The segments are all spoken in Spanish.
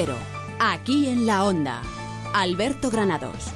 Cero, aquí en la Onda. Alberto Granados.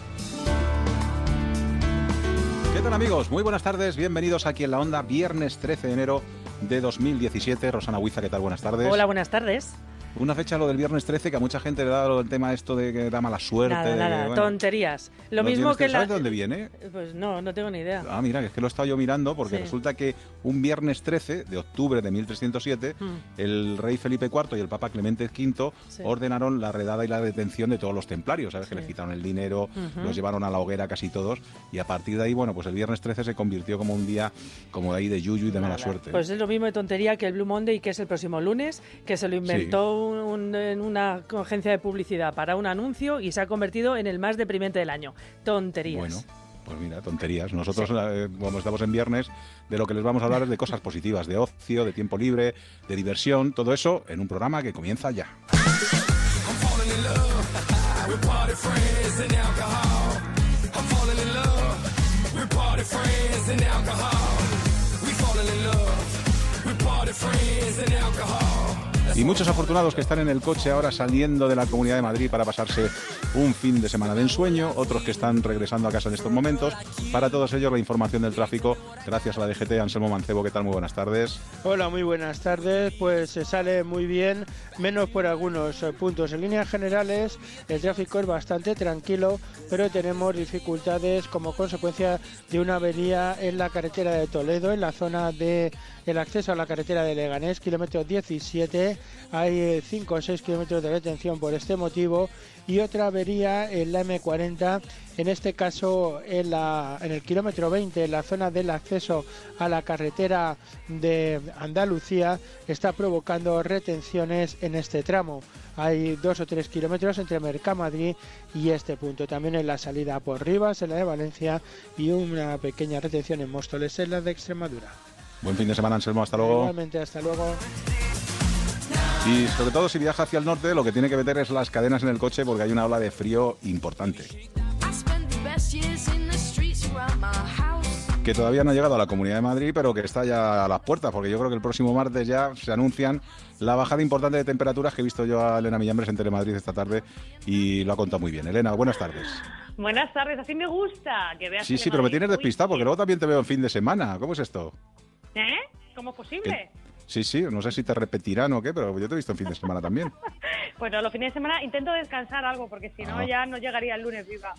¿Qué tal amigos? Muy buenas tardes, bienvenidos aquí en la Onda, viernes 13 de enero de 2017. Rosana Huiza, ¿qué tal? Buenas tardes. Hola, buenas tardes. Una fecha lo del viernes 13 que a mucha gente le da el tema esto de que da mala suerte. Nada, de nada, bueno, tonterías. Lo mismo que 13, ¿Sabes la... de dónde viene? Pues no, no tengo ni idea. Ah, mira, es que lo he estado yo mirando porque Sí. resulta que un viernes 13 de octubre de 1307 Mm. el rey Felipe IV y el papa Clemente V Sí. ordenaron la redada y la detención de todos los templarios, ¿sabes? Que les quitaron el dinero, los llevaron a la hoguera casi todos y a partir de ahí, bueno, pues el viernes 13 se convirtió como un día como ahí de yuyu y de mala suerte. Pues es lo mismo de tontería que el Blue Monday, que es el próximo lunes, que se lo inventó un- en una agencia de publicidad para un anuncio y se ha convertido en el más deprimente del año. Tonterías. Bueno, pues mira, tonterías. Nosotros, eh, como estamos en viernes, de lo que les vamos a hablar es de cosas positivas, de ocio, de tiempo libre, de diversión, todo eso en un programa que comienza ya. Y muchos afortunados que están en el coche ahora saliendo de la Comunidad de Madrid para pasarse un fin de semana de ensueño, otros que están regresando a casa en estos momentos. Para todos ellos la información del tráfico, gracias a la DGT, Anselmo Mancebo, ¿qué tal? Muy buenas tardes. Hola, muy buenas tardes. Pues se sale muy bien, menos por algunos eh, puntos. En líneas generales, el tráfico es bastante tranquilo, pero tenemos dificultades como consecuencia de una avería en la carretera de Toledo, en la zona de el acceso a la carretera de Leganés, kilómetro 17. Hay 5 o 6 kilómetros de retención por este motivo y otra avería en la M40, en este caso en el kilómetro 20, en la zona del acceso a la carretera de Andalucía, está provocando retenciones en este tramo. Hay dos o tres kilómetros entre Mercamadrid y este punto. También en la salida por Rivas, en la de Valencia, y una pequeña retención en Móstoles, en la de Extremadura. Buen fin de semana, Anselmo, hasta luego. Igualmente, hasta luego. Y sobre todo si viaja hacia el norte, lo que tiene que meter es las cadenas en el coche porque hay una ola de frío importante. Que todavía no ha llegado a la Comunidad de Madrid, pero que está ya a las puertas, porque yo creo que el próximo martes ya se anuncian la bajada importante de temperaturas que he visto yo a Elena Millambres en Telemadrid esta tarde y lo ha contado muy bien. Elena, buenas tardes. Buenas tardes, así me gusta que veas. Sí, sí, pero me tienes despistado porque luego también te veo en fin de semana. ¿Cómo es esto? ¿Eh? ¿Cómo es posible? Sí, sí, no sé si te repetirán o qué, pero yo te he visto en fin de semana también. Bueno, los fines de semana intento descansar algo porque si no Ah. ya no llegaría el lunes viva.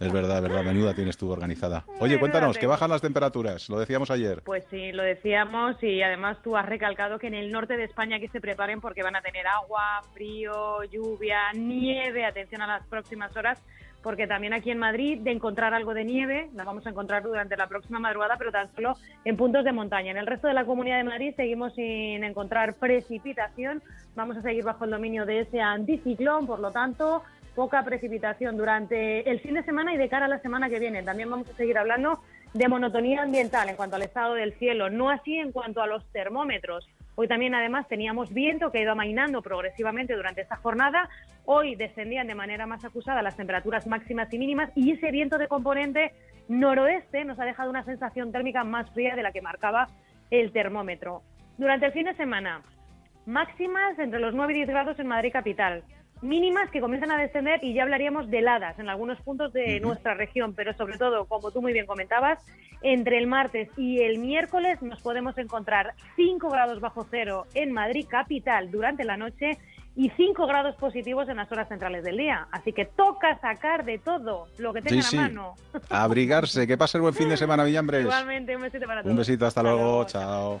Es verdad, es verdad, menuda tienes tú organizada. Oye, cuéntanos, que bajan las temperaturas, lo decíamos ayer. Pues sí, lo decíamos y además tú has recalcado que en el norte de España que se preparen porque van a tener agua, frío, lluvia, nieve, atención a las próximas horas, porque también aquí en Madrid de encontrar algo de nieve, la vamos a encontrar durante la próxima madrugada, pero tan solo en puntos de montaña. En el resto de la comunidad de Madrid seguimos sin encontrar precipitación, vamos a seguir bajo el dominio de ese anticiclón, por lo tanto, poca precipitación durante el fin de semana y de cara a la semana que viene. También vamos a seguir hablando de monotonía ambiental en cuanto al estado del cielo, no así en cuanto a los termómetros. Hoy también además teníamos viento que ha ido amainando progresivamente durante esta jornada. Hoy descendían de manera más acusada las temperaturas máximas y mínimas y ese viento de componente noroeste nos ha dejado una sensación térmica más fría de la que marcaba el termómetro. Durante el fin de semana, máximas entre los 9 y 10 grados en Madrid capital, mínimas que comienzan a descender y ya hablaríamos de heladas en algunos puntos de nuestra región, pero sobre todo, como tú muy bien comentabas, entre el martes y el miércoles nos podemos encontrar 5 grados bajo cero en Madrid capital durante la noche y 5 grados positivos en las horas centrales del día. Así que toca sacar de todo lo que Sí, tengan sí. a mano. Abrigarse, que pase el buen fin de semana, Villambres. Igualmente, un besito para todos. Un besito, hasta luego, chao.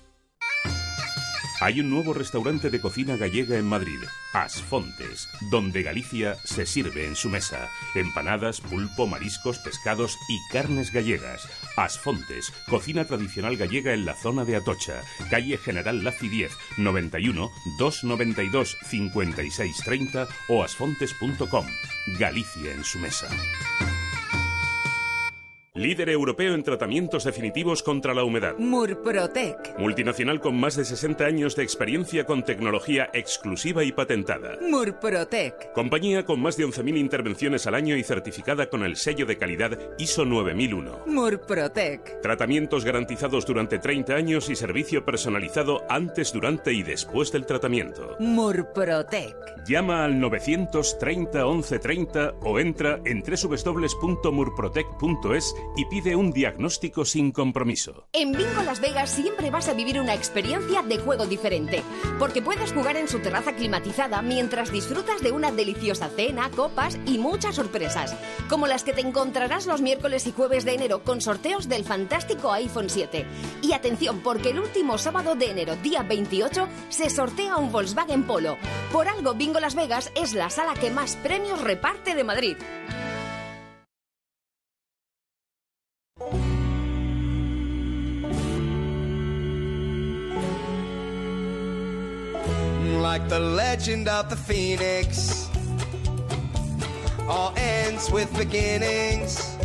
Hay un nuevo restaurante de cocina gallega en Madrid, Asfontes, donde Galicia se sirve en su mesa. Empanadas, pulpo, mariscos, pescados y carnes gallegas. Asfontes, cocina tradicional gallega en la zona de Atocha, calle General Laci 10, 91 292 5630 o asfontes.com. Galicia en su mesa. Líder europeo en tratamientos definitivos contra la humedad. Murprotec. Multinacional con más de 60 años de experiencia con tecnología exclusiva y patentada. Murprotec. Compañía con más de 11.000 intervenciones al año y certificada con el sello de calidad ISO 9001. Murprotec. Tratamientos garantizados durante 30 años y servicio personalizado antes, durante y después del tratamiento. Murprotec. Llama al 930 1130 o entra en www.murprotec.es y pide un diagnóstico sin compromiso. En Bingo Las Vegas siempre vas a vivir una experiencia de juego diferente, porque puedes jugar en su terraza climatizada mientras disfrutas de una deliciosa cena, copas y muchas sorpresas, como las que te encontrarás los miércoles y jueves de enero con sorteos del fantástico iPhone 7. Y atención, porque el último sábado de enero, día 28, se sortea un Volkswagen Polo. Por algo, Bingo Las Vegas es la sala que más premios reparte de Madrid. Like the legend of the phoenix. All ends with beginnings.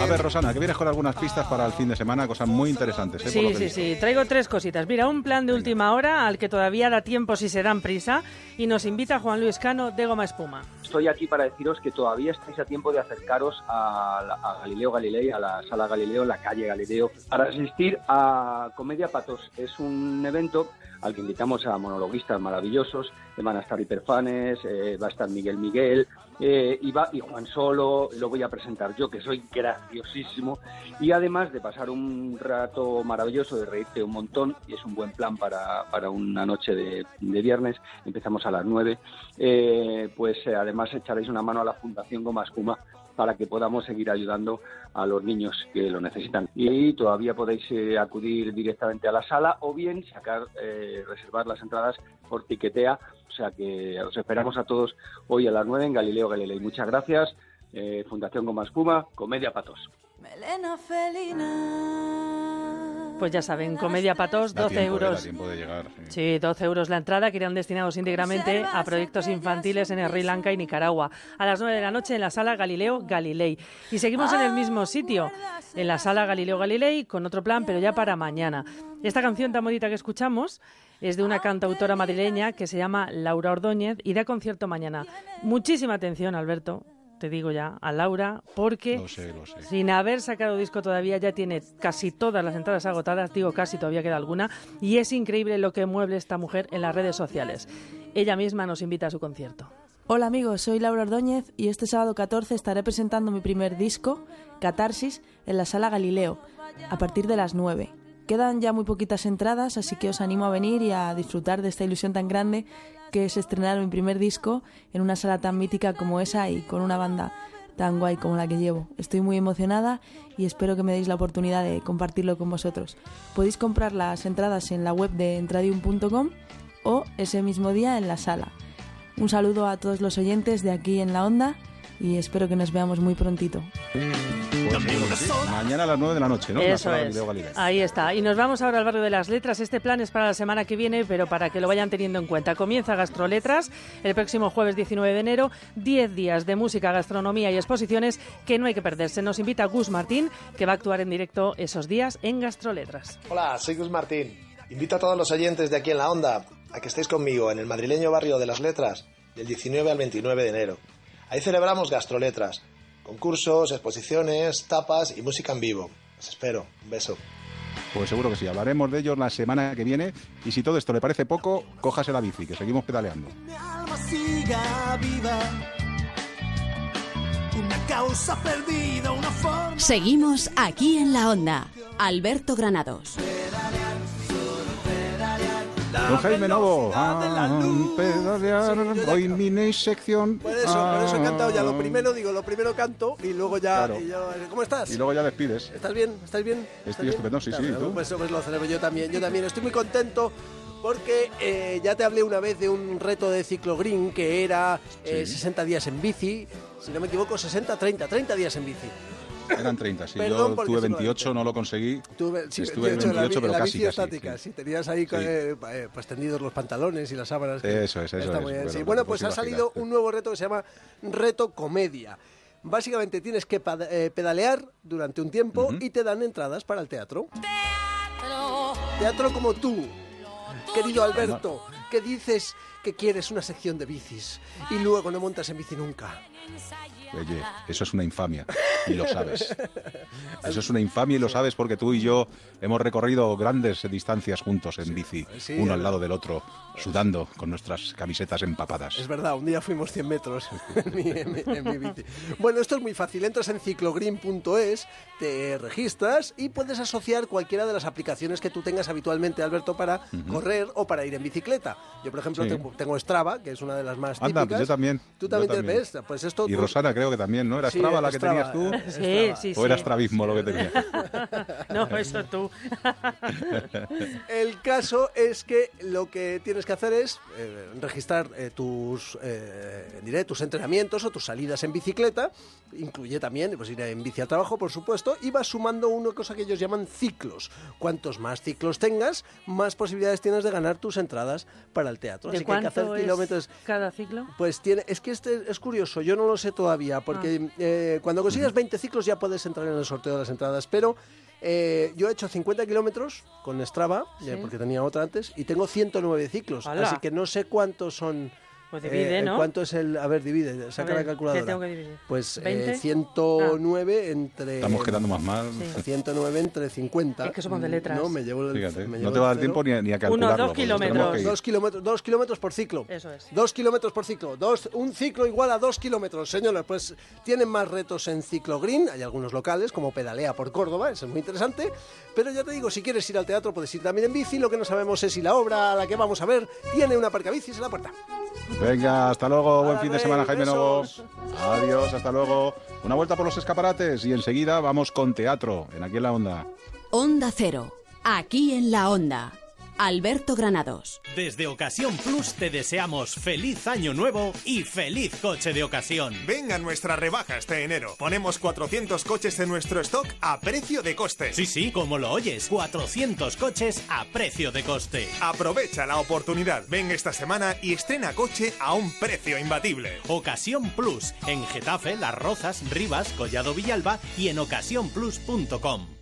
A ver, Rosana, que vienes con algunas pistas para el fin de semana, cosas muy interesantes. ¿eh? Sí, sí, sí. Traigo tres cositas. Mira, un plan de última hora al que todavía da tiempo si se dan prisa y nos invita Juan Luis Cano de Goma Espuma. Estoy aquí para deciros que todavía estáis a tiempo de acercaros a, la- a Galileo Galilei, a la sala Galileo, la calle Galileo, para asistir a Comedia Patos. Es un evento al que invitamos a monologuistas maravillosos. Eh, Van a estar hiperfanes, eh, va a estar Miguel Miguel eh, y, Juan Solo. Lo voy a presentar yo, que soy graciosísimo. Y además de pasar un rato maravilloso, de reírte un montón, y es un buen plan para, para una noche de, viernes, empezamos a las 9, eh, pues eh, además echaréis una mano a la Fundación Goma Espuma para que podamos seguir ayudando a los niños que lo necesitan. Y todavía podéis eh, acudir directamente a la sala o bien sacar, eh, reservar las entradas por tiquetea. O sea que os esperamos a todos hoy a las 9 en Galileo Galilei. Muchas gracias. eh, Fundación Goma Espuma, Comedia Patos. Pues ya saben, Comedia Patos, Da 12 tiempo, eh, euros. tiempo de llegar. sí. Sí, 12 euros la entrada que irán destinados íntegramente a proyectos infantiles en Sri Lanka y Nicaragua. A las 9 de la noche en la sala Galileo Galilei. Y seguimos en el mismo sitio, en la sala Galileo Galilei, con otro plan, pero ya para mañana. Esta canción tan bonita que escuchamos es de una cantautora madrileña que se llama Laura Ordóñez y da concierto mañana. Muchísima atención, Alberto. Te digo ya, a Laura, porque Lo sé, lo sé. sin haber sacado disco todavía ya tiene casi todas las entradas agotadas, digo casi, todavía queda alguna, y es increíble lo que mueve esta mujer en las redes sociales. Ella misma nos invita a su concierto. Hola amigos, soy Laura Ordóñez y este sábado 14 estaré presentando mi primer disco, Catarsis, en la sala Galileo, a partir de las 9. Quedan ya muy poquitas entradas, así que os animo a venir y a disfrutar de esta ilusión tan grande que es estrenar mi primer disco en una sala tan mítica como esa y con una banda tan guay como la que llevo. Estoy muy emocionada y espero que me deis la oportunidad de compartirlo con vosotros. Podéis comprar las entradas en la web de entradium.com o ese mismo día en la sala. Un saludo a todos los oyentes de aquí en la onda y espero que nos veamos muy prontito. Pues sí. Mañana a las 9 de la noche, ¿no? La Eso es. Ahí está. Y nos vamos ahora al barrio de las letras. Este plan es para la semana que viene, pero para que lo vayan teniendo en cuenta. Comienza Gastroletras el próximo jueves 19 de enero. 10 días de música, gastronomía y exposiciones que no hay que perderse. Nos invita Gus Martín, que va a actuar en directo esos días en Gastroletras. Hola, soy Gus Martín. Invito a todos los oyentes de aquí en la onda a que estéis conmigo en el madrileño barrio de las letras del 19 al 29 de enero. Ahí celebramos gastroletras, concursos, exposiciones, tapas y música en vivo. Os espero. Un beso. Pues seguro que sí. Hablaremos de ellos la semana que viene. Y si todo esto le parece poco, cójase la bici, que seguimos pedaleando. alma siga viva. Una causa perdida, una forma. Seguimos aquí en la onda. Alberto Granados. Don Jaime Novo, ah, pedalear, hoy mini sección. Por eso, por eso he cantado ya. Lo ah. primero, digo, lo primero canto y luego ya. Claro. y ya- ¿Cómo estás? Y luego ya despides. ¿Estás bien? ¿Estás bien? ¿Estás Estoy bien? estupendo, sí, sí, ¿tú? Pues, pues lo celebro yo también. Yo también estoy muy contento porque eh, ya te hablé una vez de un reto de ciclo green que era eh, Sí. 60 días en bici. Si no me equivoco, 60, 30, 30 días en bici. Eran 30, sí. Perdón, Yo tuve se me 28, no lo conseguí. Tuve, sí, Estuve en 28 en la 28, bi- pero la casi, casi. estática. sí. Si tenías ahí Sí. eh, eh, pues tendidos los pantalones y las sábanas. Eso es, eso está es. muy bien, Bueno, Bueno, que pues ha salido un nuevo reto que se llama Reto Comedia. Básicamente tienes que eh, pedalear durante un tiempo y te dan entradas para el teatro. Teatro como tú, querido Alberto, que dices que quieres una sección de bicis y luego no montas en bici nunca. Oye, eso es una infamia y lo sabes. Eso es una infamia y lo sabes porque tú y yo hemos recorrido grandes distancias juntos en bici, uno al lado del otro, sudando con nuestras camisetas empapadas. Es verdad, un día fuimos 100 metros en mi, en mi- en mi bici. Bueno, esto es muy fácil. Entras en ciclogreen.es, te registras y puedes asociar cualquiera de las aplicaciones que tú tengas habitualmente, Alberto, para correr o para ir en bicicleta. Yo, por ejemplo, Sí. tengo, tengo Strava, que es una de las más Anda, típicas. pues yo también. Tú yo también te también. ves. Pues esto Y tú- Rosana creo que también, ¿no? ¿Era Sí, Strava la que Strava, tenías tú? Sí, Strava. sí, ¿O era sí. Stravismo lo que tenía? No, eso tú. El caso es que lo que tienes que hacer es eh, registrar eh, tus, eh, diré, tus entrenamientos o tus salidas en bicicleta. Incluye también pues, ir en bici al trabajo, por supuesto, y vas sumando una cosa que ellos llaman ciclos. Cuantos más ciclos tengas, más posibilidades tienes de ganar tus entradas para el teatro. ¿De Así que hay que hacer es kilómetros. cada ciclo? Pues tiene, es que este es curioso, yo no lo sé todavía, porque Ah. cuando consigas 20 ciclos ya puedes entrar en el sorteo de las entradas, pero eh, yo he hecho 50 kilómetros con Strava, Sí. porque tenía otra antes, y tengo 109 ciclos, ¡Hala! así que no sé cuántos son... Pues divide, eh, ¿no? ¿Cuánto es el...? A ver, divide, saca ver, la ¿qué calculadora. tengo que dividir? Pues eh, ¿20? 109 entre... Estamos quedando más mal. 109 entre 50. Es que somos de letras. No, me llevo el, Fíjate, me no te va a dar el tiempo ni, a- ni a calcularlo. dos nos tenemos kilómetros. Dos kilómetros, dos kilómetros por ciclo. Eso es. Dos kilómetros por ciclo. Dos, un ciclo igual a dos kilómetros. Señores, pues tienen más retos en Ciclo Green. Hay algunos locales, como Pedalea por Córdoba, eso es muy interesante. Pero ya te digo, si quieres ir al teatro, puedes ir también en bici. Lo que no sabemos es si la obra a la que vamos a ver tiene una aparcabicis en la puerta. Venga, hasta luego, buen fin de semana, Jaime Novo. Adiós, hasta luego. Una vuelta por los escaparates y enseguida vamos con teatro, en aquí en la onda. Onda Cero. Aquí en la Onda. Alberto Granados. Desde Ocasión Plus te deseamos feliz año nuevo y feliz coche de ocasión. Venga nuestra rebaja este enero. Ponemos 400 coches en nuestro stock a precio de coste. Sí, sí, como lo oyes, 400 coches a precio de coste. Aprovecha la oportunidad. Ven esta semana y estrena coche a un precio imbatible. Ocasión Plus, en Getafe, Las Rozas, Rivas, Collado Villalba y en ocasiónplus.com.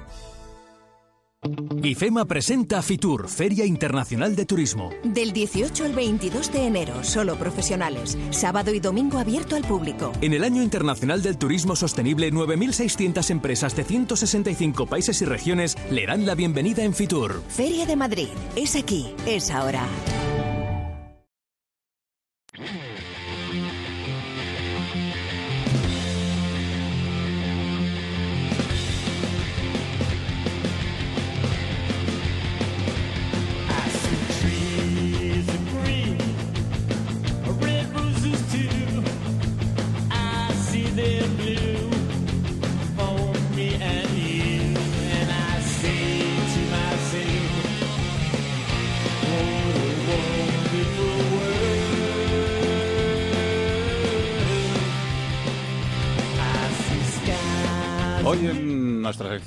IFEMA presenta Fitur, Feria Internacional de Turismo. Del 18 al 22 de enero, solo profesionales. Sábado y domingo abierto al público. En el Año Internacional del Turismo Sostenible, 9.600 empresas de 165 países y regiones le dan la bienvenida en Fitur. Feria de Madrid. Es aquí, es ahora.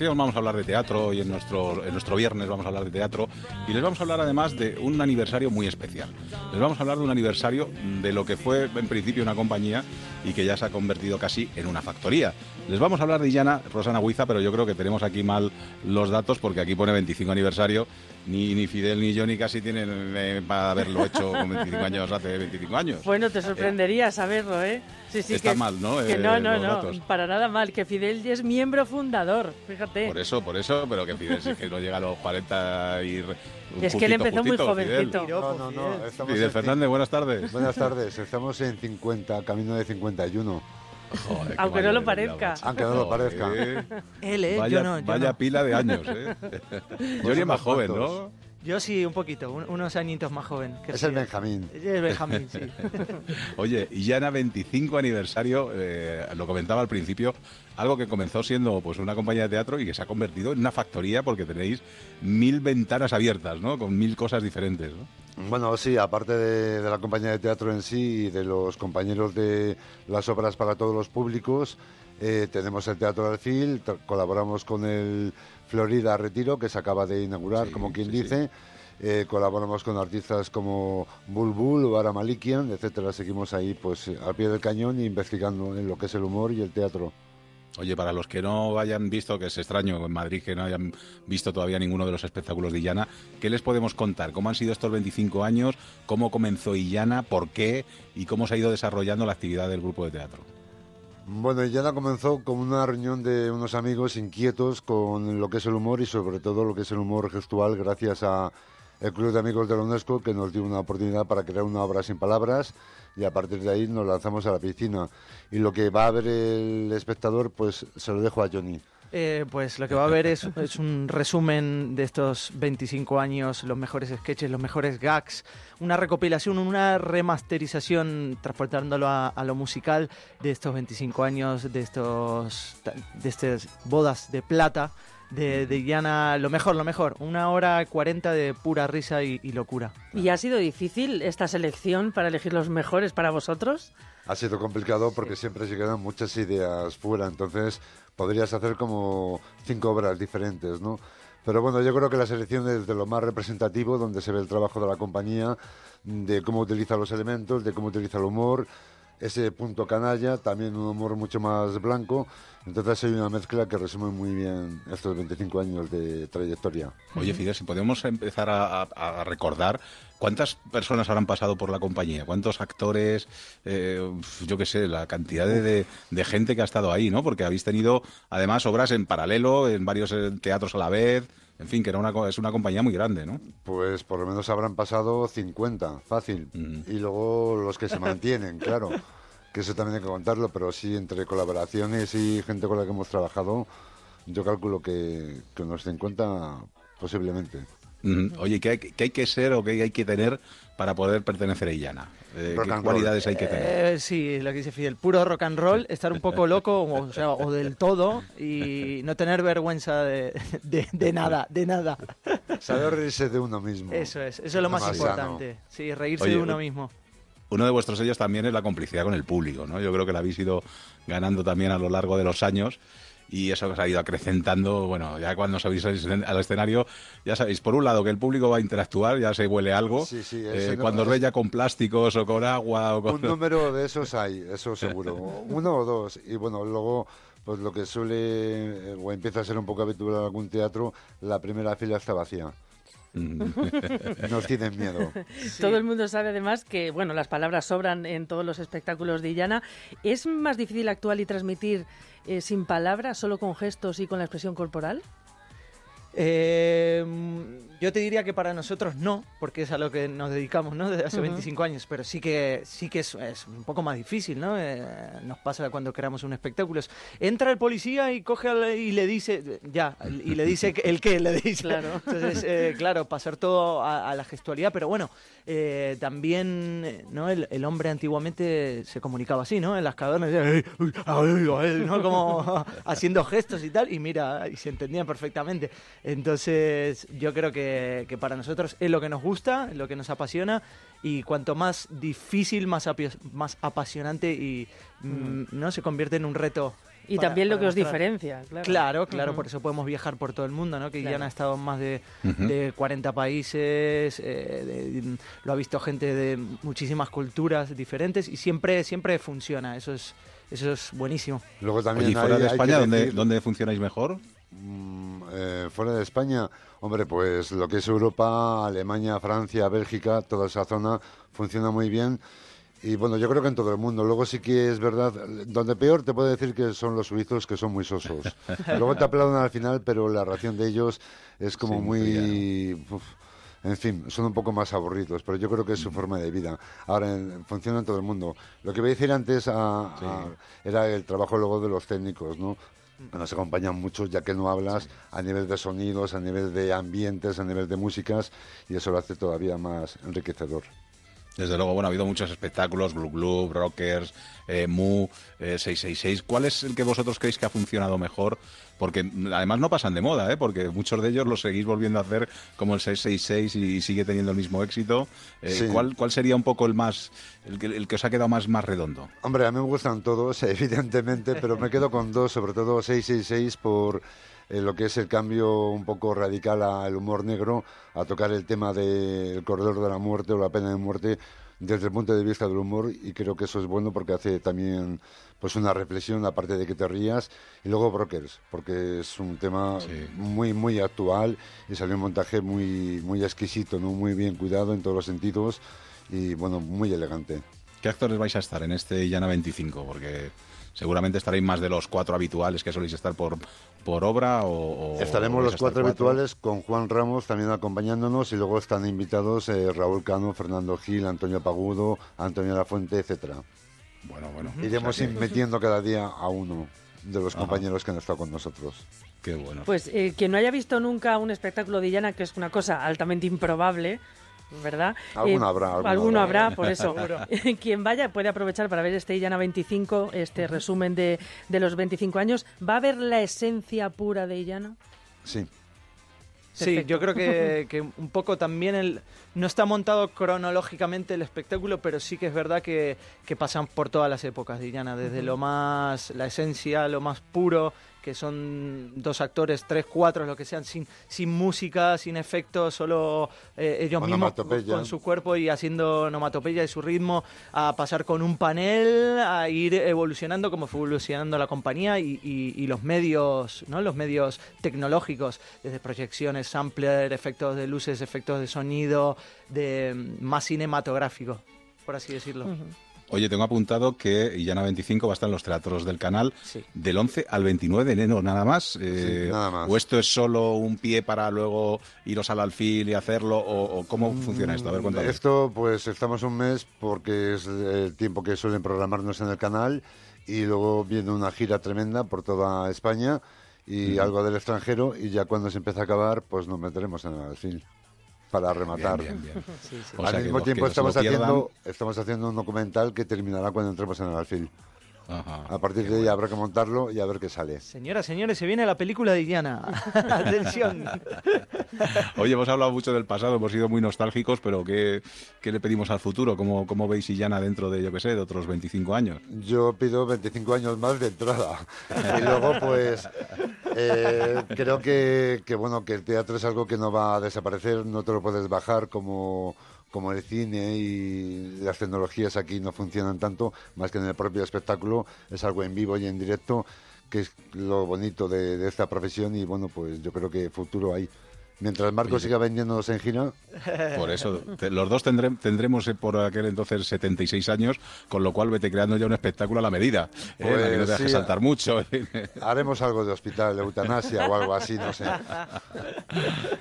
Sección vamos a hablar de teatro y en nuestro, en nuestro viernes vamos a hablar de teatro y les vamos a hablar además de un aniversario muy especial. Les vamos a hablar de un aniversario de lo que fue en principio una compañía y que ya se ha convertido casi en una factoría. Les vamos a hablar de Illana Rosana Huiza, pero yo creo que tenemos aquí mal los datos porque aquí pone 25 aniversario. Ni, ni Fidel ni yo ni casi tienen eh, para haberlo hecho con 25 años hace 25 años. Bueno, te sorprendería saberlo, ¿eh? Sí, sí, está que- mal, ¿no? que Eh, no, no, no, datos. para nada mal. Que Fidel es miembro fundador, fíjate. Por eso, por eso, pero que Fidel sí que no llega a los 40 y... re- Es que él empezó muy justito, jovencito. No, no, no. estamos Fidel Fernández, buenas tardes. Buenas tardes. Estamos en 50, camino de 51. Joder, Aunque no lo parezca. Aunque no lo parezca. Él, ¿eh? Vaya, Yo no, yo vaya no. pila de años, ¿eh? Johnny es más joven, ¿no? Yo sí, un poquito, un- unos añitos más joven. que Es el Fidel. Benjamín. Es el Benjamín, sí. Oye, y Yana 25 aniversario, eh, lo comentaba al principio, algo que comenzó siendo pues una compañía de teatro y que se ha convertido en una factoría porque tenéis mil ventanas abiertas, ¿no? Con mil cosas diferentes, ¿no? Bueno, sí, aparte de, de la compañía de teatro en sí y de los compañeros de las obras para todos los públicos, eh, tenemos el Teatro Alfil, colaboramos con el Florida Retiro, que se acaba de inaugurar, como quien dice. eh, colaboramos con artistas como Bulbul o Ara Malikian, etcétera. Seguimos ahí pues al pie del cañón investigando en lo que es el humor y el teatro. Oye, para los que no hayan visto, que es extraño en Madrid, que no hayan visto todavía ninguno de los espectáculos de Illana, ¿qué les podemos contar? ¿Cómo han sido estos 25 años? ¿Cómo comenzó Illana? ¿Por qué? ¿Y cómo se ha ido desarrollando la actividad del grupo de teatro? Bueno, ya comenzó como una reunión de unos amigos inquietos con lo que es el humor y sobre todo lo que es el humor gestual gracias a el Club de Amigos de la UNESCO que nos dio una oportunidad para crear una obra sin palabras y a partir de ahí nos lanzamos a la piscina. Y lo que va a ver el espectador, pues se lo dejo a Johnny. Eh, pues lo que va a ver es, es un resumen de estos 25 años, los mejores sketches, los mejores gags, una recopilación, una remasterización, transportándolo a, a lo musical de estos 25 años, de estos de estas bodas de plata de, de Diana, lo mejor, lo mejor, una hora 40 de pura risa y, y locura. ¿Y ha sido difícil esta selección para elegir los mejores para vosotros? Ha sido complicado porque siempre se quedan muchas ideas fuera, entonces podrías hacer como cinco obras diferentes, ¿no? Pero bueno, yo creo que la selección es de lo más representativo, donde se ve el trabajo de la compañía, de cómo utiliza los elementos, de cómo utiliza el humor, ese punto canalla, también un humor mucho más blanco. Entonces hay una mezcla que resume muy bien estos 25 años de trayectoria. Oye, Fidel, si podemos empezar a, a- a recordar cuántas personas habrán pasado por la compañía, cuántos actores, eh, yo qué sé, la cantidad de, de- de gente que ha estado ahí, ¿no? Porque habéis tenido además obras en paralelo, en varios eh, teatros a la vez, en fin, que era una, es una compañía muy grande, ¿no? Pues por lo menos habrán pasado 50, fácil. Y luego los que se mantienen, claro. Que eso también hay que contarlo, pero sí, entre colaboraciones y gente con la que hemos trabajado, yo calculo que, que unos 50 posiblemente. Oye, ¿qué hay, qué hay que ser o qué hay que tener para poder pertenecer a Illana? Eh, ¿Qué cualidades hay que tener? Eh, sí, lo que dice Fidel, puro rock and roll, estar un poco loco, o, sea, o del todo, y no tener vergüenza de, de- de nada, de nada. Saber reírse de uno mismo. Eso es, eso es lo más importante. Sí, reírse Oye, de uno mismo. Uno de vuestros sellos también es la complicidad con el público, ¿no? Yo creo que la habéis ido ganando también a lo largo de los años y eso os ha ido acrecentando, bueno, ya cuando sabéis al escenario, ya sabéis, por un lado que el público va a interactuar, ya se huele algo, Sí, sí, eh, cuando os ve ya con plásticos o con agua o con... Un número de esos hay, eso seguro. Uno o dos. Y bueno, luego, pues lo que suele, eh, o empieza a ser un poco habitual en algún teatro, la primera fila está vacía. Nos tienen miedo. Todo el mundo sabe además que, bueno, las palabras sobran en todos los espectáculos de Illana. ¿Es más difícil actuar y transmitir eh, sin palabras, solo con gestos y con la expresión corporal? Eh, yo te diría que para nosotros no, porque es a lo que nos dedicamos, ¿no? Desde hace Ujú. 25 años, pero sí que sí que es, es un poco más difícil, ¿no? Eh, nos pasa cuando creamos un espectáculo. Es, Entra el policía y coge al- y le dice, ya, y le dice el qué, le dice. Claro. Entonces, eh, claro, pasar todo a, a la gestualidad, pero bueno, eh, también, ¿no? El, el hombre antiguamente se comunicaba así, ¿no? En las cavernas, ¿no? Como haciendo gestos y tal, y mira, y se entendían perfectamente. Entonces, yo creo que, que para nosotros es lo que nos gusta, es lo que nos apasiona, y cuanto más difícil, más, apio- más apasionante y mm, no se convierte en un reto. Y para- también lo que os mostrar. diferencia, claro. Claro, claro, Ujú. por eso podemos viajar por todo el mundo, ¿no? Que Claro. ya ha estado en más de, de 40 países, eh, de- lo ha visto gente de muchísimas culturas diferentes y siempre, siempre funciona, eso es, eso es buenísimo. Luego también Oye, ¿y fuera hay- de España, ¿dónde, dónde funcionáis mejor? Mm, eh, fuera de España, hombre, pues lo que es Europa, Alemania, Francia, Bélgica, toda esa zona funciona muy bien. Y bueno, yo creo que en todo el mundo. Luego sí que es verdad, donde peor te puedo decir que son los suizos, que son muy sosos. Luego te aplauden al final, pero la reacción de ellos es como Sí, muy... uf, en fin, son un poco más aburridos, pero yo creo que es su forma de vida. Ahora, en- funciona en todo el mundo. Lo que voy a decir antes a- a- era el trabajo luego de los técnicos, ¿no? Que nos acompañan mucho, ya que no hablas a nivel de sonidos, a nivel de ambientes, a nivel de músicas, y eso lo hace todavía más enriquecedor. Desde luego, bueno, ha habido muchos espectáculos, Blue Club, Rockers, eh, Mu, eh, 666. ¿Cuál es el que vosotros creéis que ha funcionado mejor? Porque además no pasan de moda, ¿eh? porque muchos de ellos los seguís volviendo a hacer como el 666 y, sigue teniendo el mismo éxito. Eh, Sí. ¿cuál, ¿Cuál sería un poco el más, el que, el que os ha quedado más, más redondo? Hombre, a mí me gustan todos, evidentemente, pero me quedo con dos, sobre todo 666 por eh, lo que es el cambio un poco radical al humor negro, a tocar el tema del corredor de la muerte o la pena de muerte desde el punto de vista del humor y creo que eso es bueno porque hace también pues una reflexión aparte de que te rías y luego Brokers porque es un tema muy muy actual y salió un montaje muy muy exquisito no muy bien cuidado en todos los sentidos y bueno muy elegante. ¿Qué actores vais a estar en este Llana 25? Porque seguramente estaréis más de los cuatro habituales que soléis estar por, por obra o... o Estaremos los cuatro habituales con Juan Ramos también acompañándonos y luego están invitados eh, Raúl Cano, Fernando Gil, Antonio Pagudo, Antonio Lafuente, etcétera. Bueno, bueno. Iremos O sea que- metiendo cada día a uno de los Ajá. compañeros que han estado con nosotros. Qué bueno. Pues eh, quien no haya visto nunca un espectáculo de Llana, que es una cosa altamente improbable, ¿verdad? Alguno Eh, habrá, alguno alguno habrá. habrá, por eso. Quien vaya puede aprovechar para ver este Llana 25, este resumen de, de los 25 años. ¿Va a ver la esencia pura de Llana? Sí. Sí, yo creo que, que un poco también el, no está montado cronológicamente el espectáculo, pero sí que es verdad que, que pasan por todas las épocas de Illana, desde lo más, la esencia, lo más puro, que son dos actores, tres, cuatro, lo que sean, sin, sin música, sin efectos, solo eh, ellos mismos con, su cuerpo y haciendo onomatopeya y su ritmo, a pasar con un panel, a ir evolucionando como fue evolucionando la compañía y, y- y los medios, ¿no? Los medios tecnológicos, desde proyecciones, sampler, efectos de luces, efectos de sonido, de mm, más cinematográfico, por así decirlo. Oye, tengo apuntado que Illana 25 va a estar en los teatros del canal del 11 al 29 de enero, nada más. Eh, nada más. ¿O esto es solo un pie para luego iros al alfil y hacerlo? ¿O, o cómo funciona esto? A ver, cuéntame. Esto, pues estamos un mes porque es el tiempo que suelen programarnos en el canal y luego viene una gira tremenda por toda España y algo del extranjero y ya cuando se empieza a acabar, pues nos meteremos en el alfil para rematar. Bien, bien, bien. Sí, sí. Al mismo que tiempo estamos haciendo, estamos haciendo un documental que terminará cuando entremos en el alfil. Ajá. A partir de ahí habrá que montarlo y a ver qué sale. Señoras, señores, se viene la película de Illana. Atención. Oye, hemos hablado mucho del pasado, hemos sido muy nostálgicos, pero ¿qué, qué le pedimos al futuro? ¿Cómo, cómo veis Illana dentro de, yo qué sé, de otros 25 años? Yo pido 25 años más de entrada. Y luego, pues, eh, creo que, que, bueno, que el teatro es algo que no va a desaparecer, no te lo puedes bajar como, como el cine y las tecnologías aquí no funcionan tanto, más que en el propio espectáculo, es algo en vivo y en directo, que es lo bonito de, de esta profesión y, bueno, pues yo creo que futuro hay. Mientras Marco siga vendiéndonos en gira, Por eso, te- los dos tendré- tendremos eh, por aquel entonces 76 años, con lo cual vete creando ya un espectáculo a la medida. ¿eh? Pues La que no te dejes sí, saltar mucho. haremos algo de hospital, de eutanasia o algo así, no sé.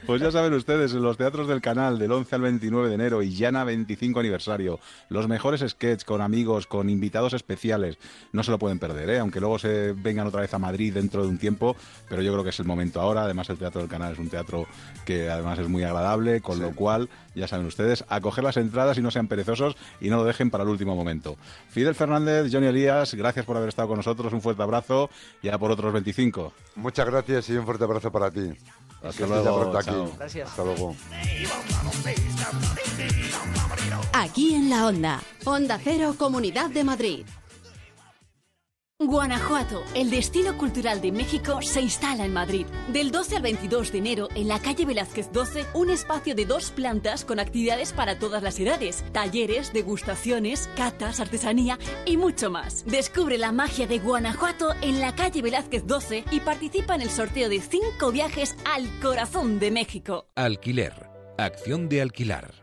Pues ya saben ustedes, en los teatros del canal, del 11 al 29 de enero, y Llana 25 aniversario. Los mejores sketches con amigos, con invitados especiales. No se lo pueden perder, ¿eh? aunque luego se vengan otra vez a Madrid dentro de un tiempo, pero yo creo que es el momento ahora. Además, el Teatro del Canal es un teatro que además es muy agradable, con lo cual, ya saben ustedes, a coger las entradas y no sean perezosos y no lo dejen para el último momento. Fidel Fernández, Johnny Elías, gracias por haber estado con nosotros, un fuerte abrazo, ya por otros 25. Muchas gracias y un fuerte abrazo para ti. Hasta luego, aquí. Gracias. Hasta luego. Aquí en la Onda. Onda Cero, Comunidad de Madrid. Guanajuato, el destino cultural de México, se instala en Madrid. Del 12 al 22 de enero, en la calle Velázquez 12, un espacio de dos plantas con actividades para todas las edades, talleres, degustaciones, catas, artesanía y mucho más. Descubre la magia de Guanajuato en la calle Velázquez 12 y participa en el sorteo de cinco viajes al corazón de México. Alquiler. Acción de alquilar.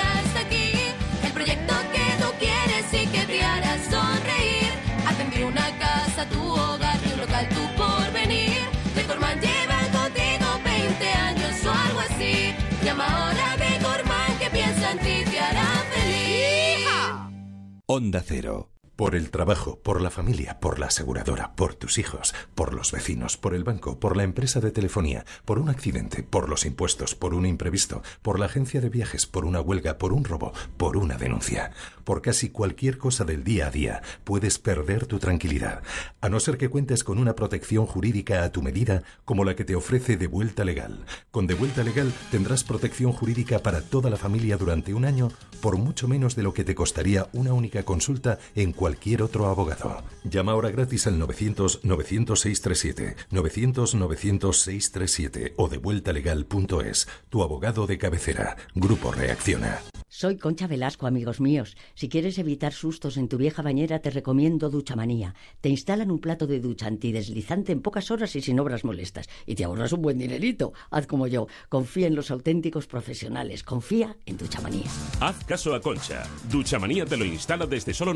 Onda Cero. Por el trabajo, por la familia, por la aseguradora, por tus hijos, por los vecinos, por el banco, por la empresa de telefonía, por un accidente, por los impuestos, por un imprevisto, por la agencia de viajes, por una huelga, por un robo, por una denuncia. Por casi cualquier cosa del día a día puedes perder tu tranquilidad, a no ser que cuentes con una protección jurídica a tu medida como la que te ofrece De Vuelta Legal. Con De Vuelta Legal tendrás protección jurídica para toda la familia durante un año por mucho menos de lo que te costaría una única consulta en cualquier otro abogado. Llama ahora gratis al 900-900-637, 900-900-637 o devueltalegal.es. Tu abogado de cabecera. Grupo Reacciona. Soy Concha Velasco, amigos míos. Si quieres evitar sustos en tu vieja bañera, te recomiendo Duchamanía. Te instalan un plato de ducha antideslizante en pocas horas y sin obras molestas. Y te ahorras un buen dinerito. Haz como yo. Confía en los auténticos profesionales. Confía en Duchamanía. Haz caso a Concha. Duchamanía te lo instala desde solo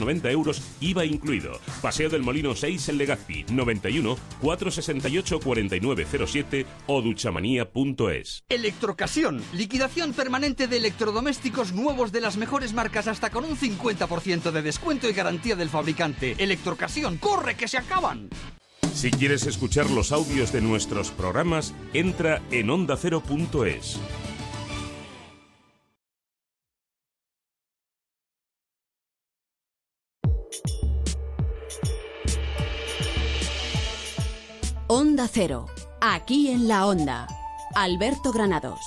990 euros, IVA incluido. Paseo del Molino 6 en Legazpi, 91 468 4907 o duchamanía.es. Electrocasión, liquidación permanente de electrodomésticos nuevos de las mejores marcas hasta con un 50% de descuento y garantía del fabricante. Electrocasión, corre que se acaban. Si quieres escuchar los audios de nuestros programas, entra en ondacero.es. Onda Cero, aquí en la Onda. Alberto Granados.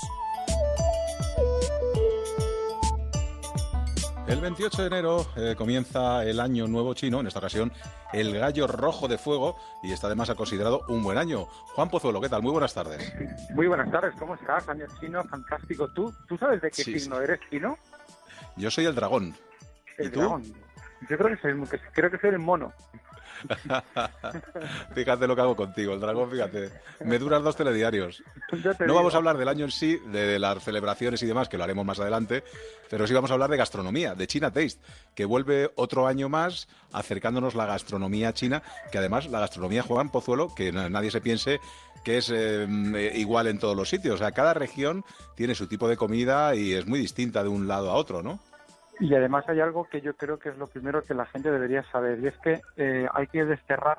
El 28 de enero eh, comienza el año nuevo chino, en esta ocasión el gallo rojo de fuego, y está además considerado un buen año. Juan Pozuelo, ¿qué tal? Muy buenas tardes. Muy buenas tardes, ¿cómo estás? Año chino, fantástico. ¿Tú, ¿tú sabes de qué Sí, signo eres chino? Yo soy el dragón. El ¿Y tú? dragón. Yo creo que soy, que- creo que soy el mono. fíjate lo que hago contigo, el dragón, fíjate. Me duras dos telediarios. No digo. vamos a hablar del año en sí, de las celebraciones y demás, que lo haremos más adelante, pero sí vamos a hablar de gastronomía, de China Taste, que vuelve otro año más acercándonos la gastronomía china, que además la gastronomía Juan Pozuelo, que na- nadie se piense que es eh, igual en todos los sitios. O sea, cada región tiene su tipo de comida y es muy distinta de un lado a otro, ¿no? Y además hay algo que yo creo que es lo primero que la gente debería saber, y es que eh, hay que desterrar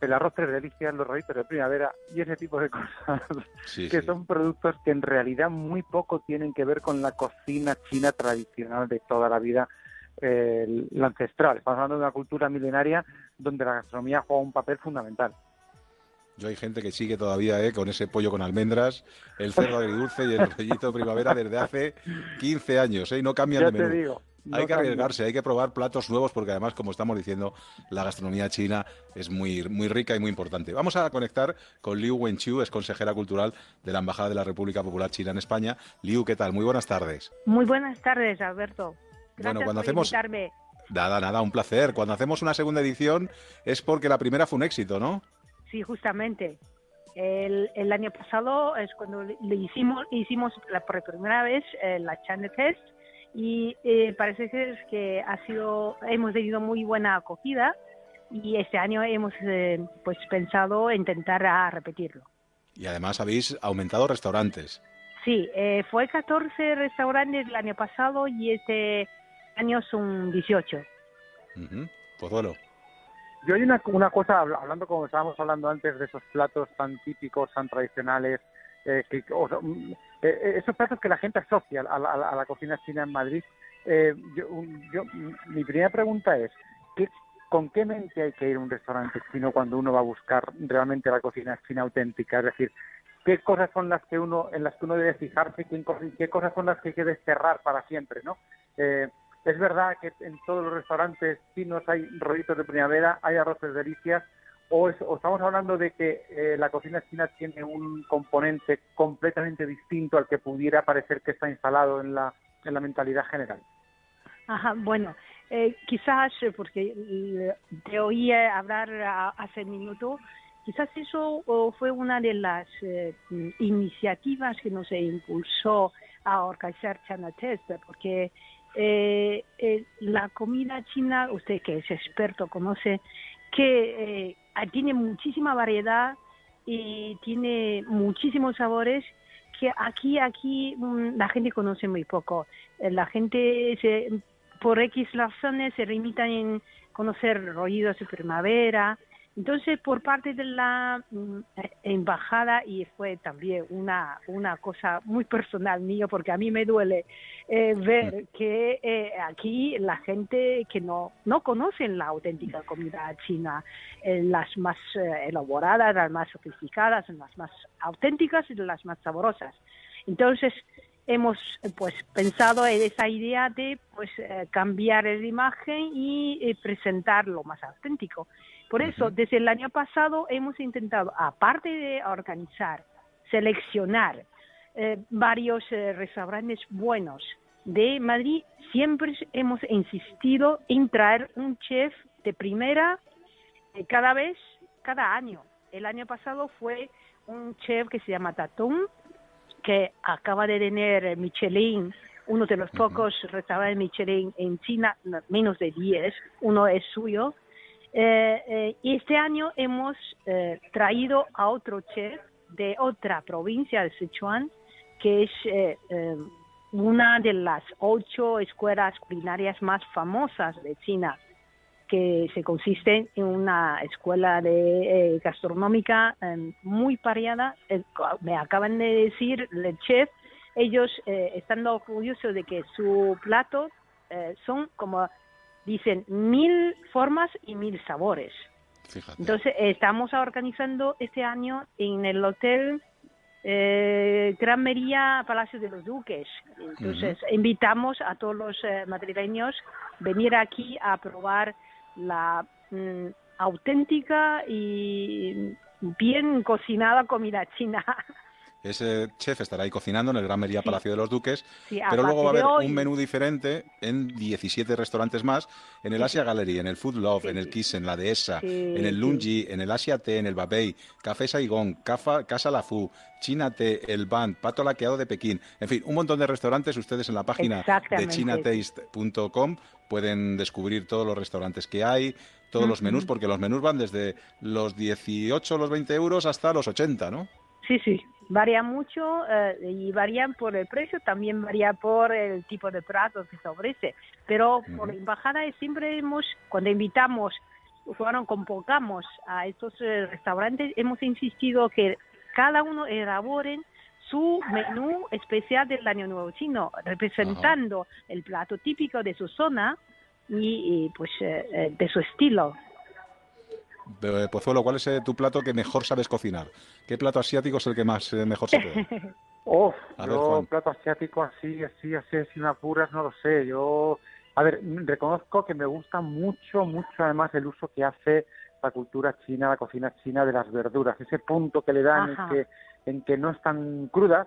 el arroz tres delicias, los rollitos de primavera y ese tipo de cosas, Sí, que sí. son productos que en realidad muy poco tienen que ver con la cocina china tradicional de toda la vida, eh, la ancestral. Estamos hablando de una cultura milenaria donde la gastronomía juega un papel fundamental. Yo hay gente que sigue todavía ¿eh? con ese pollo con almendras, el cerdo agridulce y el rollito de primavera desde hace 15 años, ¿eh? y no cambian Ya de te menú. digo, no hay que arriesgarse, hay que probar platos nuevos porque además, como estamos diciendo, la gastronomía china es muy, muy rica y muy importante. Vamos a conectar con Liu Wenqiu, es consejera cultural de la Embajada de la República Popular China en España. Liu, ¿qué tal? Muy buenas tardes. Muy buenas tardes, Alberto. Gracias Bueno, cuando por hacemos- invitarme. Nada, nada, un placer. Cuando hacemos una segunda edición es porque la primera fue un éxito, ¿no? Sí, justamente. El, el año pasado es cuando le hicimos, hicimos la, por primera vez eh, la Channel Test y eh, parece que, es que ha sido, hemos tenido muy buena acogida y este año hemos eh, pues pensado intentar a repetirlo. Y además habéis aumentado restaurantes. Sí, eh, fue 14 restaurantes el año pasado y este año son 18. Ujú. Pozuelo. Yo hay una, una cosa, habl- hablando como estábamos hablando antes de esos platos tan típicos, tan tradicionales, eh, que, o mm, eh, eh, esos platos que la gente asocia a la, a la- cocina china en Madrid. eh, yo, yo- m- mi primera pregunta es, ¿qué, ¿con qué mente hay que ir a un restaurante chino cuando uno va a buscar realmente la cocina china auténtica? Es decir, ¿qué cosas son las que uno, en las que uno debe fijarse? ¿Qué, co- qué cosas son las que hay que desterrar para siempre, no? Es verdad que en todos los restaurantes chinos hay rollitos de primavera, hay arroces delicias, o, es- o estamos hablando de que eh, la cocina china tiene un componente completamente distinto al que pudiera parecer que está instalado en la, en la mentalidad general. Ajá, bueno, eh, quizás porque te oí eh, hablar hace un minuto, quizás eso fue una de las eh, iniciativas que nos impulsó a organizar China Test, porque eh, eh, la comida china, usted que es experto conoce que eh, ah, tiene muchísima variedad y tiene muchísimos sabores que aquí aquí mm, la gente conoce muy poco. Eh, La gente se, por X razones se limitan en conocer rollidos de primavera. Entonces, por parte de la mm, embajada, y fue también una, una cosa muy personal mío, porque a mí me duele eh, ver que eh, aquí la gente que no, no conocen la auténtica comida china, eh, las más eh, elaboradas, las más sofisticadas, las más auténticas y las más saborosas. Entonces, hemos eh, pues pensado en esa idea de pues eh, cambiar la imagen y eh, presentar lo más auténtico. Por eso, desde el año pasado hemos intentado, aparte de organizar, seleccionar eh, varios eh, restaurantes buenos de Madrid, siempre hemos insistido en traer un chef de primera eh, cada vez, cada año. El año pasado fue un chef que se llama Tatún, que acaba de tener Michelin, uno de los pocos restaurantes Michelin en China, no, menos de 10, uno es suyo. Eh, eh, y este año hemos eh, traído a otro chef de otra provincia de Sichuan, que es una de las ocho escuelas culinarias más famosas de China, que se consiste en una escuela de eh, gastronómica eh, muy variada. Eh, co- me acaban de decir el chef, ellos eh, están orgullosos de que su plato eh, son como dicen mil formas y mil sabores. Fíjate. Entonces estamos organizando este año en el hotel eh, Gran Mería Palacio de los Duques. Entonces invitamos a todos los eh, madrileños venir aquí a probar la mm, auténtica y bien cocinada comida china. Ese chef estará ahí cocinando en el Gran Mería Palacio de los Duques, Sí, pero luego va a haber hoy- un menú diferente en 17 restaurantes más, en el Asia Gallery, en el Food Love, en el Kiss, en la Dehesa, Sí, en el sí. Lungi, en el Asia Tea, en el Babei, Café Saigón, Cafa- Casa Lafu, China Tea, el Band, Pato Laqueado de Pekín, en fin, un montón de restaurantes. Ustedes en la página de chinataste.com pueden descubrir todos los restaurantes que hay, todos los menús, porque los menús van desde los 18, los 20 euros hasta los 80, ¿no? Sí, sí, varía mucho eh, y varían por el precio, también varía por el tipo de plato que se ofrece. Pero por embajada siempre hemos, cuando invitamos, cuando convocamos a estos eh, restaurantes, hemos insistido que cada uno elaboren su menú especial del Año Nuevo Chino, representando el plato típico de su zona y, y, pues eh, eh, de su estilo. Pozuelo, ¿cuál es eh, tu plato que mejor sabes cocinar? ¿Qué plato asiático es el que más eh, mejor se puede? A ver, yo Juan. plato asiático así, así, así, sin apuras, no lo sé. Yo, a ver, reconozco que me gusta mucho, mucho además el uso que hace la cultura china, la cocina china de las verduras. Ese punto que le dan en que, en que no están crudas,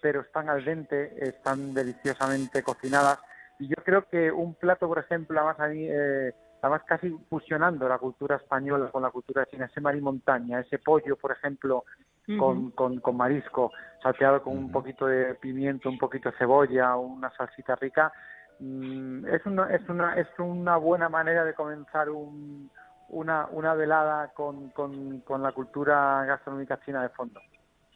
pero están al dente, están deliciosamente cocinadas. Y yo creo que un plato, por ejemplo, además a mí, eh, además casi fusionando la cultura española con la cultura china, ese mar y montaña, ese pollo, por ejemplo, con, con marisco, salteado con un poquito de pimiento, un poquito de cebolla, una salsita rica, mm, es una, es una, es una buena manera de comenzar un, una, una velada con, con, con la cultura gastronómica china de fondo.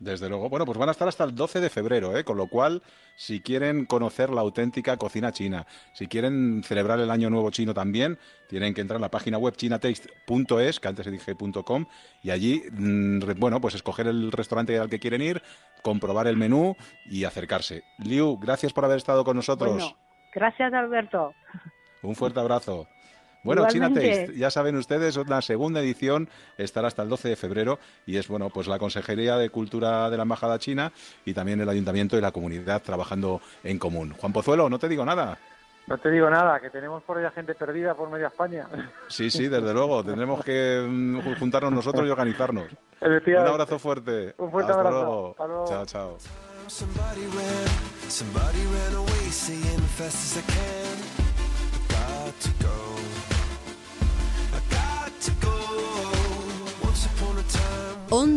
Desde luego. Bueno, pues van a estar hasta el 12 de febrero, ¿eh? con lo cual, si quieren conocer la auténtica cocina china, si quieren celebrar el Año Nuevo Chino también, tienen que entrar a la página web chinataste.es, que antes dije .com, y allí, mm, bueno, pues escoger el restaurante al que quieren ir, comprobar el menú y acercarse. Liu, gracias por haber estado con nosotros. Bueno, gracias Alberto. Un fuerte abrazo. Bueno, China. Taste, ya saben ustedes, una segunda edición estará hasta el 12 de febrero y es bueno, pues la Consejería de Cultura de la Embajada China y también el Ayuntamiento y la comunidad trabajando en común. Juan Pozuelo, no te digo nada. No te digo nada, que tenemos por ahí a gente perdida por media España. Sí, sí, desde luego, tendremos que mm, juntarnos nosotros y organizarnos. Un abrazo fuerte. Un fuerte Hasta abrazo. luego. Hasta luego. Chao, chao. Somebody ran, somebody ran away, saying fast as I can. I got to go.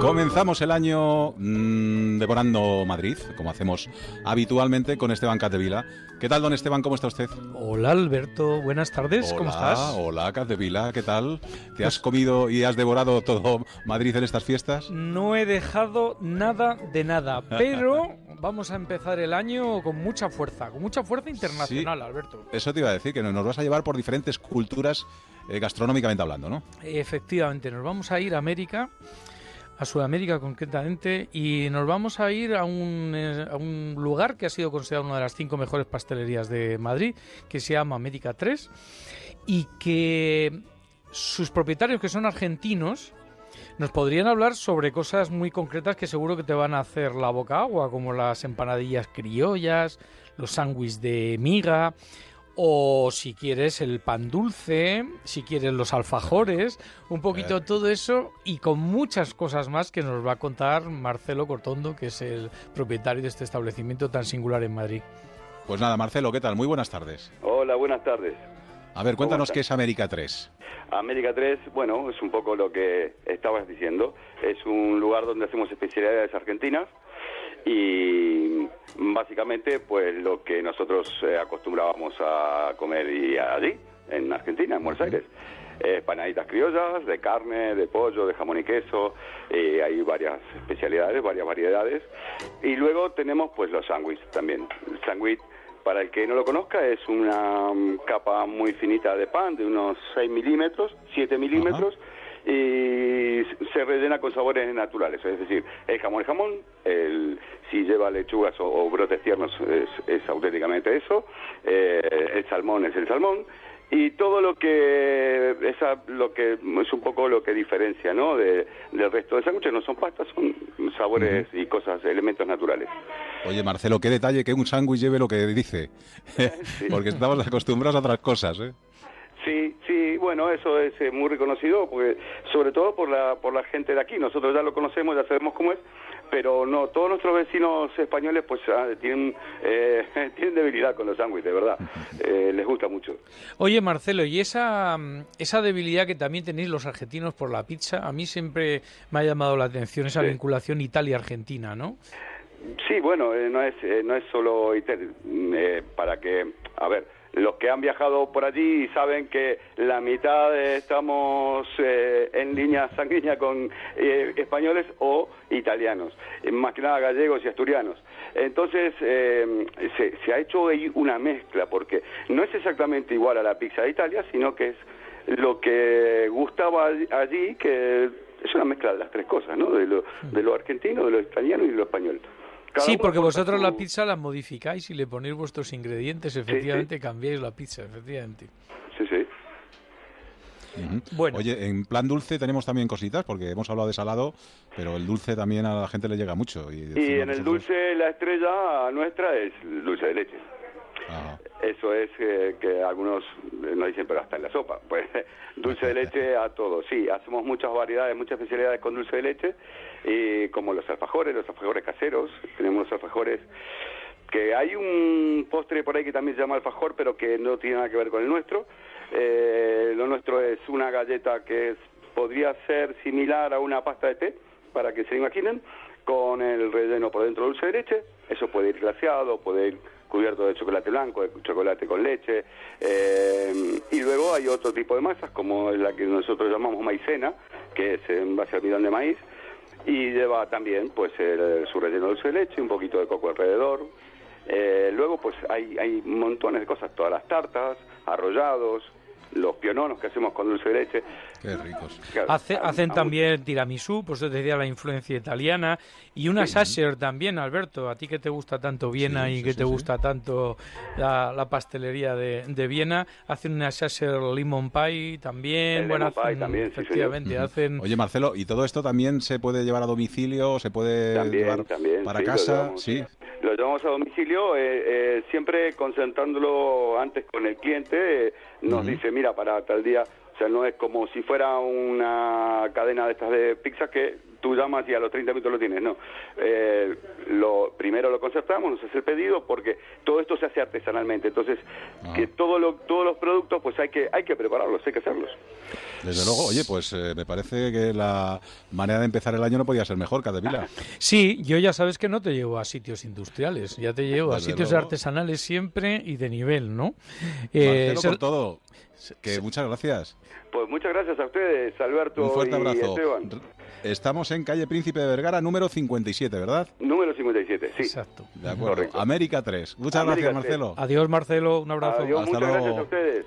Comenzamos el año mm, devorando Madrid, como hacemos habitualmente con Esteban Catevila. ¿Qué tal, don Esteban? ¿Cómo está usted? Hola Alberto, buenas tardes, ¿cómo Hola, estás? Hola, Catevila, ¿qué tal? ¿Te has comido y has devorado todo Madrid en estas fiestas? No he dejado nada de nada, pero vamos a empezar el año con mucha fuerza, con mucha fuerza internacional, Alberto. Eso te iba a decir, que nos vas a llevar por diferentes culturas eh, gastronómicamente hablando, ¿no? Efectivamente, nos vamos a ir a América, a Sudamérica concretamente, y nos vamos a ir a un, eh, a un lugar que ha sido considerado una de las cinco mejores pastelerías de Madrid, que se llama América 3, y que sus propietarios, que son argentinos, nos podrían hablar sobre cosas muy concretas que seguro que te van a hacer la boca agua, como las empanadillas criollas, los sándwiches de miga, o si quieres el pan dulce, si quieres los alfajores, un poquito todo eso y con muchas cosas más que nos va a contar Marcelo Cortondo, que es el propietario de este establecimiento tan singular en Madrid. Pues nada, Marcelo, ¿qué tal? Muy buenas tardes. Hola, buenas tardes. A ver, cuéntanos qué es América 3. América 3, bueno, es un poco lo que estabas diciendo. Es un lugar donde hacemos especialidades argentinas y básicamente pues lo que nosotros eh, acostumbrábamos a comer y allí, en Argentina, en Buenos Aires. Eh, panaditas criollas, de carne, de pollo, de jamón y queso, eh, hay varias especialidades, varias variedades. Y luego tenemos pues los sándwiches también. El sándwich, para el que no lo conozca, es una mm, capa muy finita de pan, de unos 6 milímetros, 7 milímetros, y se rellena con sabores naturales, es decir, el jamón es jamón, el, si lleva lechugas o, o brotes tiernos es, es auténticamente eso, eh, el salmón es el salmón, y todo lo que esa lo que es un poco lo que diferencia no de, del resto de sándwiches no son pastas son sabores y cosas elementos naturales Oye, Marcelo, qué detalle que un sándwich lleve lo que dice. Porque estamos acostumbrados a otras cosas, ¿eh? Sí, sí, bueno, eso es eh, muy reconocido, porque sobre todo por la por la gente de aquí. Nosotros ya lo conocemos, ya sabemos cómo es, pero no todos nuestros vecinos españoles pues ah, tienen eh, tienen debilidad con los sándwiches, de verdad. Eh, les gusta mucho. Oye, Marcelo, y esa, mm, esa debilidad que también tenéis los argentinos por la pizza, a mí siempre me ha llamado la atención esa vinculación Italia-Argentina, ¿no? Sí, bueno, eh, no es eh, no es solo Itel- eh, para que, a ver, los que han viajado por allí saben que la mitad estamos eh, en línea sanguínea con eh, españoles o italianos, eh, más que nada gallegos y asturianos. Entonces eh, se, se ha hecho ahí una mezcla porque no es exactamente igual a la pizza de Italia, sino que es lo que gustaba allí, que es una mezcla de las tres cosas, ¿no? De lo, de lo argentino, de lo italiano y de lo español. Cada Sí, porque vosotros su- la pizza la modificáis y le ponéis vuestros ingredientes, efectivamente cambiáis la pizza, efectivamente. Sí, sí. Bueno. Oye, en plan dulce tenemos también cositas, porque hemos hablado de salado, pero el dulce también a la gente le llega mucho. Y, Y en el dulce, la estrella nuestra es dulce de leche. Eso es eh, que algunos eh, nos dicen, pero hasta en la sopa. Pues dulce de leche a todo. Sí, hacemos muchas variedades, muchas especialidades con dulce de leche, y como los alfajores, los alfajores caseros. Tenemos los alfajores que hay un postre por ahí que también se llama alfajor, pero que no tiene nada que ver con el nuestro. Eh, lo nuestro es una galleta que es- podría ser similar a una pasta de té, para que se imaginen, con el relleno por dentro dulce de leche. Eso puede ir glaseado, puede ir cubiertos de chocolate blanco, de chocolate con leche. eh, y luego hay otro tipo de masas, como la que nosotros llamamos maicena, que es en base al almidón de maíz. Y lleva también pues su relleno de dulce de leche, un poquito de coco alrededor. Eh, luego pues hay, hay montones de cosas, todas las tartas, arrollados, los piononos que hacemos con dulce de leche. Qué ricos. Hace- hacen también tiramisú, pues te decía la influencia italiana, y una Sasser también, Alberto, a ti que te gusta tanto Viena Sí, y sí, que sí, te sí. gusta tanto la, la pastelería de, de Viena, hacen una Sasser lemon pie también, El bueno, lemon pie hacen- también, sí, efectivamente, hacen... Oye, Marcelo, ¿y todo esto también se puede llevar a domicilio? ¿Se puede También, llevar también, para sí, casa? llevamos. Sí. Lo llevamos a domicilio, eh, eh, siempre concentrándolo antes con el cliente. eh, nos dice, mira, para tal día, o sea, no es como si fuera una cadena de estas de pizza que tú llamas y a los 30 minutos lo tienes, no. Eh, lo, primero lo concertamos, nos hace el pedido, porque todo esto se hace artesanalmente. Entonces, Ah. que todo lo, pues hay que, hay que prepararlos, hay que hacerlos. Desde luego, oye, pues eh, me parece que la manera de empezar el año no podía ser mejor, Cadevila. Sí, yo ya sabes que no te llevo a sitios industriales, ya te llevo a sitios luego. artesanales siempre y de nivel, ¿no? Eh, por todo. Que muchas gracias. Pues muchas gracias a ustedes, Alberto Un fuerte y abrazo. Esteban. Estamos en calle Príncipe de Vergara, número 57, ¿verdad? Número 57, sí. Exacto. De acuerdo. América 3. Muchas América gracias, 3. Marcelo. Adiós, Marcelo, un abrazo. Adiós, Hasta muchas luego. gracias a ustedes.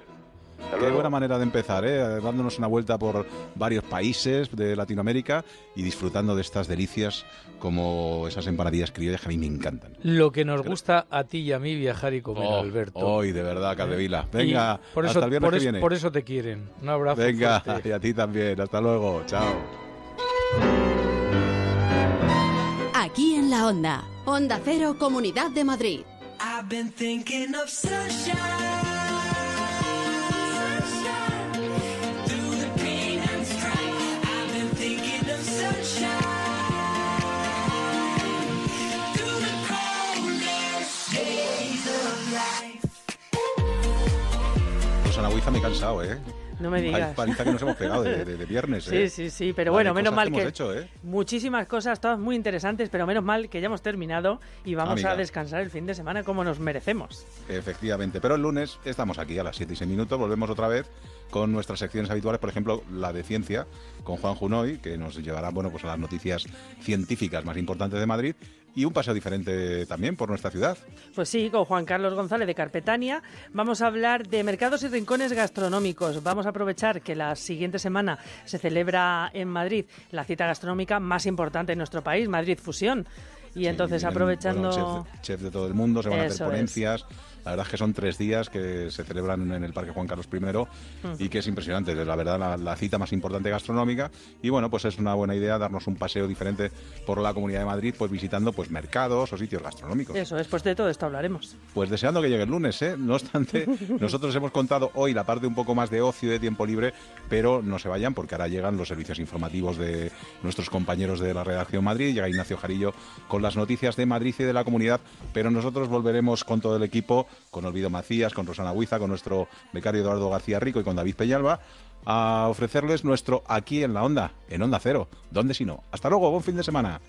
Hasta Qué buena manera de empezar, ¿eh? dándonos una vuelta por varios países de Latinoamérica y disfrutando de estas delicias como esas empanadillas criollas que a mí me encantan. Lo que nos gusta a ti y a mí viajar y comer, Oh, Alberto. Hoy, de verdad, Caldevila. Venga, Y por eso, hasta el viernes por que eso- viene. por eso te quieren. Un abrazo. Venga, fuerte. y a ti también. Hasta luego. Chao. Aquí en la Onda. Onda Cero, Comunidad de Madrid. I've been thinking of. Sunshine. Huiza me he cansado, ¿eh? No me Hay digas. paliza que nos hemos pegado de, de- de viernes, Sí, ¿eh? sí, sí, pero bueno, menos mal que que, hemos hecho, ¿eh? muchísimas cosas, todas muy interesantes, pero menos mal que ya hemos terminado y vamos Amiga. a descansar el fin de semana como nos merecemos. Efectivamente, pero el lunes estamos aquí a las 7 y 6 minutos, volvemos otra vez con nuestras secciones habituales, por ejemplo, la de ciencia, con Juan Junoy, que nos llevará bueno, pues a las noticias científicas más importantes de Madrid, y un paseo diferente también por nuestra ciudad. Pues sí, con Juan Carlos González de Carpetania vamos a hablar de mercados y rincones gastronómicos. Vamos a aprovechar que la siguiente semana se celebra en Madrid la cita gastronómica más importante en nuestro país, Madrid Fusión. Y entonces aprovechando... bueno, chefs de todo el mundo, se van a hacer es. La verdad es que son tres días que se celebran en el Parque Juan Carlos I y que es impresionante. La verdad, la, la cita más importante gastronómica. Y bueno, pues es una buena idea darnos un paseo diferente por la Comunidad de Madrid, pues visitando pues mercados o sitios gastronómicos. Eso, después de todo esto hablaremos. Pues deseando que llegue el lunes, ¿eh? No obstante, nosotros hemos contado hoy la parte un poco más de ocio y de tiempo libre, pero no se vayan porque ahora llegan los servicios informativos de nuestros compañeros de la redacción Madrid, llega Ignacio Jarillo con las noticias de Madrid y de la comunidad, pero nosotros volveremos con todo el equipo, con Olvido Macías, con Rosana Huiza, con nuestro becario Eduardo García Rico y con David Peñalba, a ofrecerles nuestro aquí en la onda, en Onda Cero. ¿Dónde si no? Hasta luego, buen fin de semana.